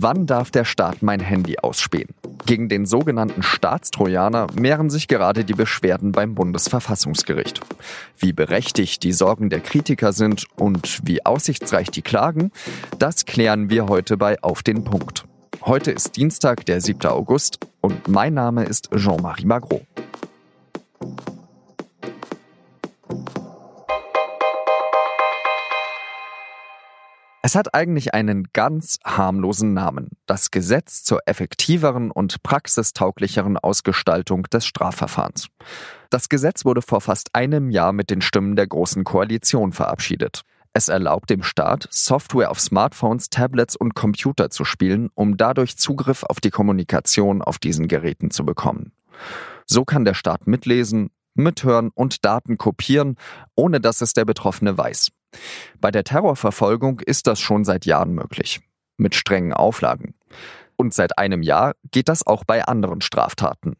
Wann darf der Staat mein Handy ausspähen? Gegen den sogenannten Staatstrojaner mehren sich gerade die Beschwerden beim Bundesverfassungsgericht. Wie berechtigt die Sorgen der Kritiker sind und wie aussichtsreich die Klagen, das klären wir heute bei Auf den Punkt. Heute ist Dienstag, der 7. August und mein Name ist Jean-Marie Magro. Es hat eigentlich einen ganz harmlosen Namen. Das Gesetz zur effektiveren und praxistauglicheren Ausgestaltung des Strafverfahrens. Das Gesetz wurde vor fast einem Jahr mit den Stimmen der Großen Koalition verabschiedet. Es erlaubt dem Staat, Software auf Smartphones, Tablets und Computer zu spielen, um dadurch Zugriff auf die Kommunikation auf diesen Geräten zu bekommen. So kann der Staat mitlesen, mithören und Daten kopieren, ohne dass es der Betroffene weiß. Bei der Terrorverfolgung ist das schon seit Jahren möglich, mit strengen Auflagen. Und seit einem Jahr geht das auch bei anderen Straftaten.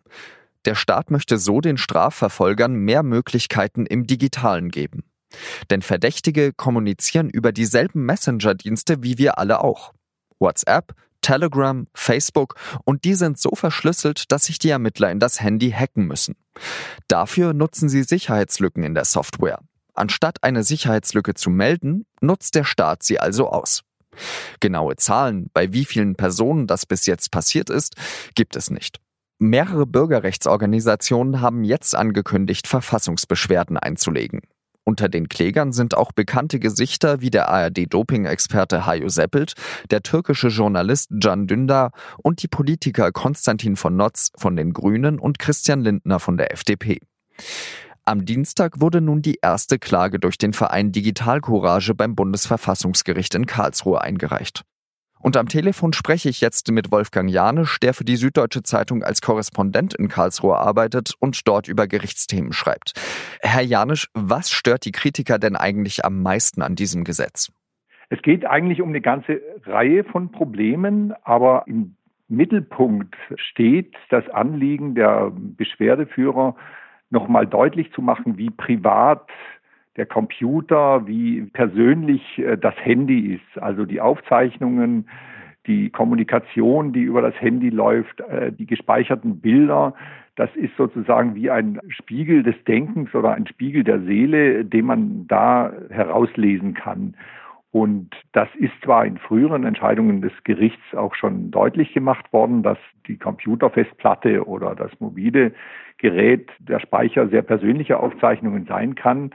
Der Staat möchte so den Strafverfolgern mehr Möglichkeiten im digitalen geben. Denn Verdächtige kommunizieren über dieselben Messenger-Dienste wie wir alle auch. WhatsApp, Telegram, Facebook und die sind so verschlüsselt, dass sich die Ermittler in das Handy hacken müssen. Dafür nutzen sie Sicherheitslücken in der Software. Anstatt eine Sicherheitslücke zu melden, nutzt der Staat sie also aus. Genaue Zahlen, bei wie vielen Personen das bis jetzt passiert ist, gibt es nicht. Mehrere Bürgerrechtsorganisationen haben jetzt angekündigt, Verfassungsbeschwerden einzulegen. Unter den Klägern sind auch bekannte Gesichter wie der ARD-Doping-Experte Hajo Seppelt, der türkische Journalist Can Dündar und die Politiker Konstantin von Notz von den Grünen und Christian Lindner von der FDP. Am Dienstag wurde nun die erste Klage durch den Verein Digital Courage beim Bundesverfassungsgericht in Karlsruhe eingereicht. Und am Telefon spreche ich jetzt mit Wolfgang Janisch, der für die Süddeutsche Zeitung als Korrespondent in Karlsruhe arbeitet und dort über Gerichtsthemen schreibt. Herr Janisch, was stört die Kritiker denn eigentlich am meisten an diesem Gesetz? Es geht eigentlich um eine ganze Reihe von Problemen, aber im Mittelpunkt steht das Anliegen der Beschwerdeführer, nochmal deutlich zu machen, wie privat der Computer, wie persönlich äh, das Handy ist. Also die Aufzeichnungen, die Kommunikation, die über das Handy läuft, äh, die gespeicherten Bilder, das ist sozusagen wie ein Spiegel des Denkens oder ein Spiegel der Seele, den man da herauslesen kann. Und das ist zwar in früheren Entscheidungen des Gerichts auch schon deutlich gemacht worden, dass die Computerfestplatte oder das mobile Gerät der Speicher sehr persönliche Aufzeichnungen sein kann.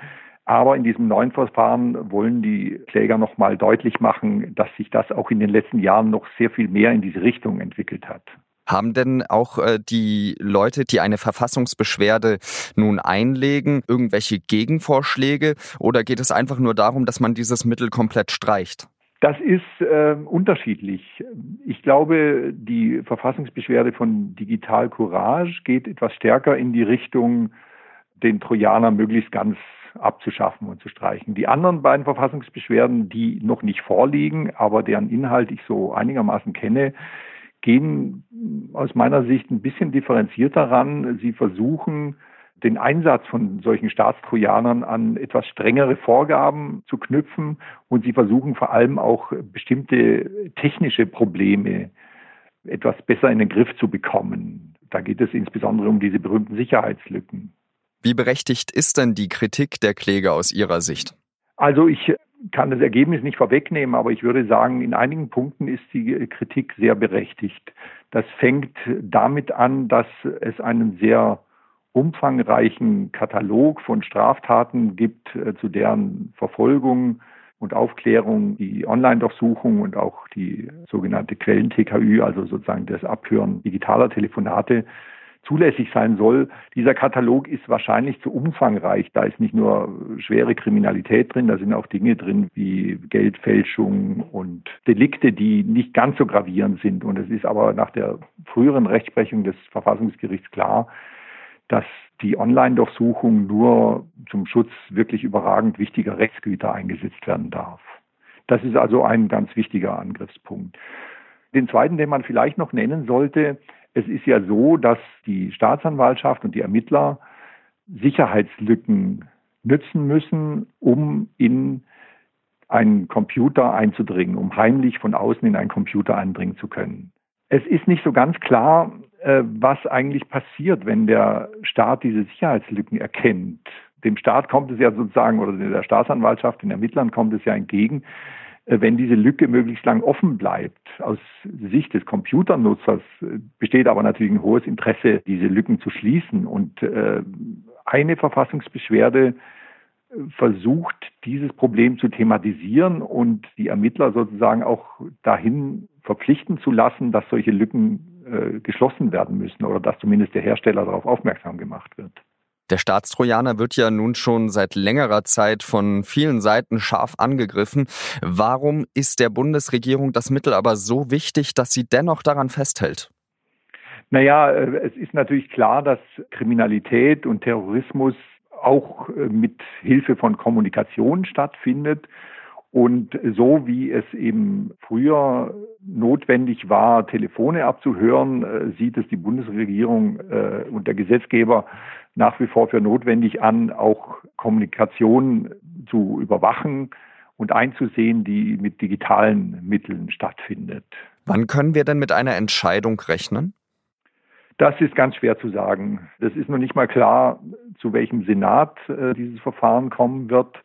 Aber in diesem neuen Verfahren wollen die Kläger nochmal deutlich machen, dass sich das auch in den letzten Jahren noch sehr viel mehr in diese Richtung entwickelt hat. Haben denn auch äh, die Leute, die eine Verfassungsbeschwerde nun einlegen, irgendwelche Gegenvorschläge oder geht es einfach nur darum, dass man dieses Mittel komplett streicht? Das ist äh, unterschiedlich. Ich glaube, die Verfassungsbeschwerde von Digital Courage geht etwas stärker in die Richtung, den Trojaner möglichst ganz abzuschaffen und zu streichen. Die anderen beiden Verfassungsbeschwerden, die noch nicht vorliegen, aber deren Inhalt ich so einigermaßen kenne, gehen aus meiner Sicht ein bisschen differenzierter ran. Sie versuchen, den Einsatz von solchen Staatstrojanern an etwas strengere Vorgaben zu knüpfen und sie versuchen vor allem auch bestimmte technische Probleme etwas besser in den Griff zu bekommen. Da geht es insbesondere um diese berühmten Sicherheitslücken. Wie berechtigt ist denn die Kritik der Kläger aus Ihrer Sicht? Also ich kann das Ergebnis nicht vorwegnehmen, aber ich würde sagen, in einigen Punkten ist die Kritik sehr berechtigt. Das fängt damit an, dass es einen sehr umfangreichen Katalog von Straftaten gibt, äh, zu deren Verfolgung und Aufklärung die Online-Durchsuchung und auch die sogenannte Quellen-TKÜ, also sozusagen das Abhören digitaler Telefonate, zulässig sein soll. Dieser Katalog ist wahrscheinlich zu umfangreich. Da ist nicht nur schwere Kriminalität drin, da sind auch Dinge drin wie Geldfälschung und Delikte, die nicht ganz so gravierend sind. Und es ist aber nach der früheren Rechtsprechung des Verfassungsgerichts klar, dass die Online-Durchsuchung nur zum Schutz wirklich überragend wichtiger Rechtsgüter eingesetzt werden darf. Das ist also ein ganz wichtiger Angriffspunkt. Den zweiten, den man vielleicht noch nennen sollte, es ist ja so, dass die Staatsanwaltschaft und die Ermittler Sicherheitslücken nützen müssen, um in einen Computer einzudringen, um heimlich von außen in einen Computer eindringen zu können. Es ist nicht so ganz klar, äh, was eigentlich passiert, wenn der Staat diese Sicherheitslücken erkennt. Dem Staat kommt es ja sozusagen, oder der Staatsanwaltschaft, den Ermittlern kommt es ja entgegen, wenn diese Lücke möglichst lang offen bleibt. Aus Sicht des Computernutzers äh, besteht aber natürlich ein hohes Interesse, diese Lücken zu schließen. Und eine Verfassungsbeschwerde versucht, dieses Problem zu thematisieren und die Ermittler sozusagen auch dahin verpflichten zu lassen, dass solche Lücken äh, geschlossen werden müssen oder dass zumindest der Hersteller darauf aufmerksam gemacht wird. Der Staatstrojaner wird ja nun schon seit längerer Zeit von vielen Seiten scharf angegriffen. Warum ist der Bundesregierung das Mittel aber so wichtig, dass sie dennoch daran festhält? Naja, äh, es ist natürlich klar, dass Kriminalität und Terrorismus auch äh, mit Hilfe von Kommunikation stattfindet. Und so wie es eben früher notwendig war, Telefone abzuhören, äh, sieht es die Bundesregierung äh, und der Gesetzgeber nach wie vor für notwendig an, auch Kommunikation zu überwachen und einzusehen, die mit digitalen Mitteln stattfindet. Wann können wir denn mit einer Entscheidung rechnen? Das ist ganz schwer zu sagen. Das ist noch nicht mal klar, zu welchem Senat äh, dieses Verfahren kommen wird.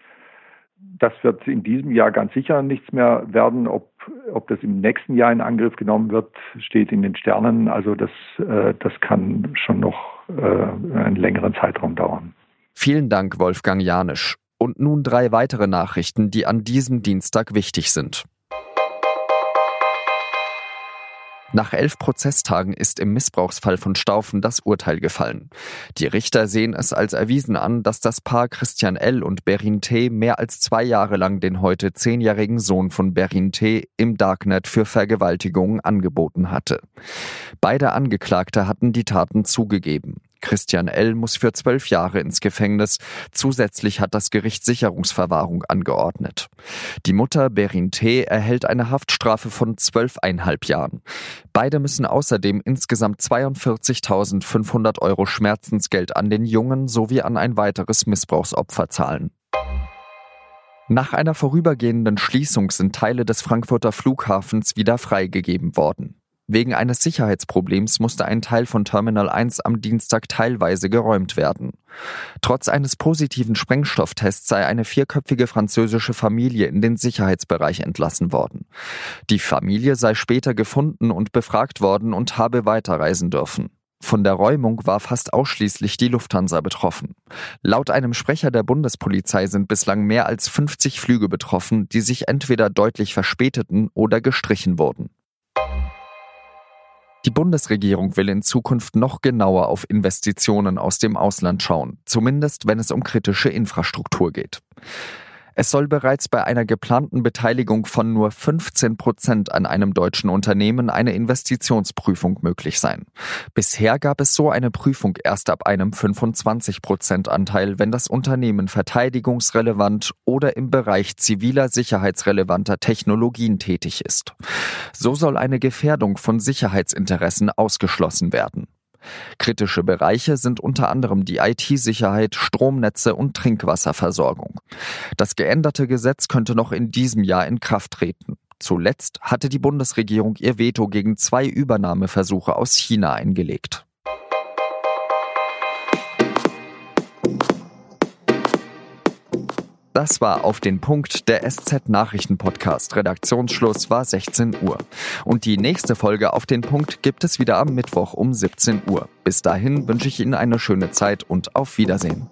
Das wird in diesem Jahr ganz sicher nichts mehr werden. Ob, ob das im nächsten Jahr in Angriff genommen wird, steht in den Sternen. Also das, äh, das kann schon noch äh, einen längeren Zeitraum dauern. Vielen Dank, Wolfgang Janisch. Und nun drei weitere Nachrichten, die an diesem Dienstag wichtig sind. Nach elf Prozesstagen ist im Missbrauchsfall von Staufen das Urteil gefallen. Die Richter sehen es als erwiesen an, dass das Paar Christian L. und Berin T. mehr als zwei Jahre lang den heute zehnjährigen Sohn von Berin T. im Darknet für Vergewaltigungen angeboten hatte. Beide Angeklagte hatten die Taten zugegeben. Christian L. muss für zwölf Jahre ins Gefängnis. Zusätzlich hat das Gericht Sicherungsverwahrung angeordnet. Die Mutter Berin T. erhält eine Haftstrafe von zwölfeinhalb Jahren. Beide müssen außerdem insgesamt 42.500 Euro Schmerzensgeld an den Jungen sowie an ein weiteres Missbrauchsopfer zahlen. Nach einer vorübergehenden Schließung sind Teile des Frankfurter Flughafens wieder freigegeben worden. Wegen eines Sicherheitsproblems musste ein Teil von Terminal 1 am Dienstag teilweise geräumt werden. Trotz eines positiven Sprengstofftests sei eine vierköpfige französische Familie in den Sicherheitsbereich entlassen worden. Die Familie sei später gefunden und befragt worden und habe weiterreisen dürfen. Von der Räumung war fast ausschließlich die Lufthansa betroffen. Laut einem Sprecher der Bundespolizei sind bislang mehr als 50 Flüge betroffen, die sich entweder deutlich verspäteten oder gestrichen wurden. Die Bundesregierung will in Zukunft noch genauer auf Investitionen aus dem Ausland schauen, zumindest wenn es um kritische Infrastruktur geht. Es soll bereits bei einer geplanten Beteiligung von nur 15 Prozent an einem deutschen Unternehmen eine Investitionsprüfung möglich sein. Bisher gab es so eine Prüfung erst ab einem 25 Prozent Anteil, wenn das Unternehmen verteidigungsrelevant oder im Bereich ziviler sicherheitsrelevanter Technologien tätig ist. So soll eine Gefährdung von Sicherheitsinteressen ausgeschlossen werden. Kritische Bereiche sind unter anderem die IT-Sicherheit, Stromnetze und Trinkwasserversorgung. Das geänderte Gesetz könnte noch in diesem Jahr in Kraft treten. Zuletzt hatte die Bundesregierung ihr Veto gegen zwei Übernahmeversuche aus China eingelegt. Das war auf den Punkt der SZ Nachrichten Podcast. Redaktionsschluss war 16 Uhr. Und die nächste Folge auf den Punkt gibt es wieder am Mittwoch um 17 Uhr. Bis dahin wünsche ich Ihnen eine schöne Zeit und auf Wiedersehen.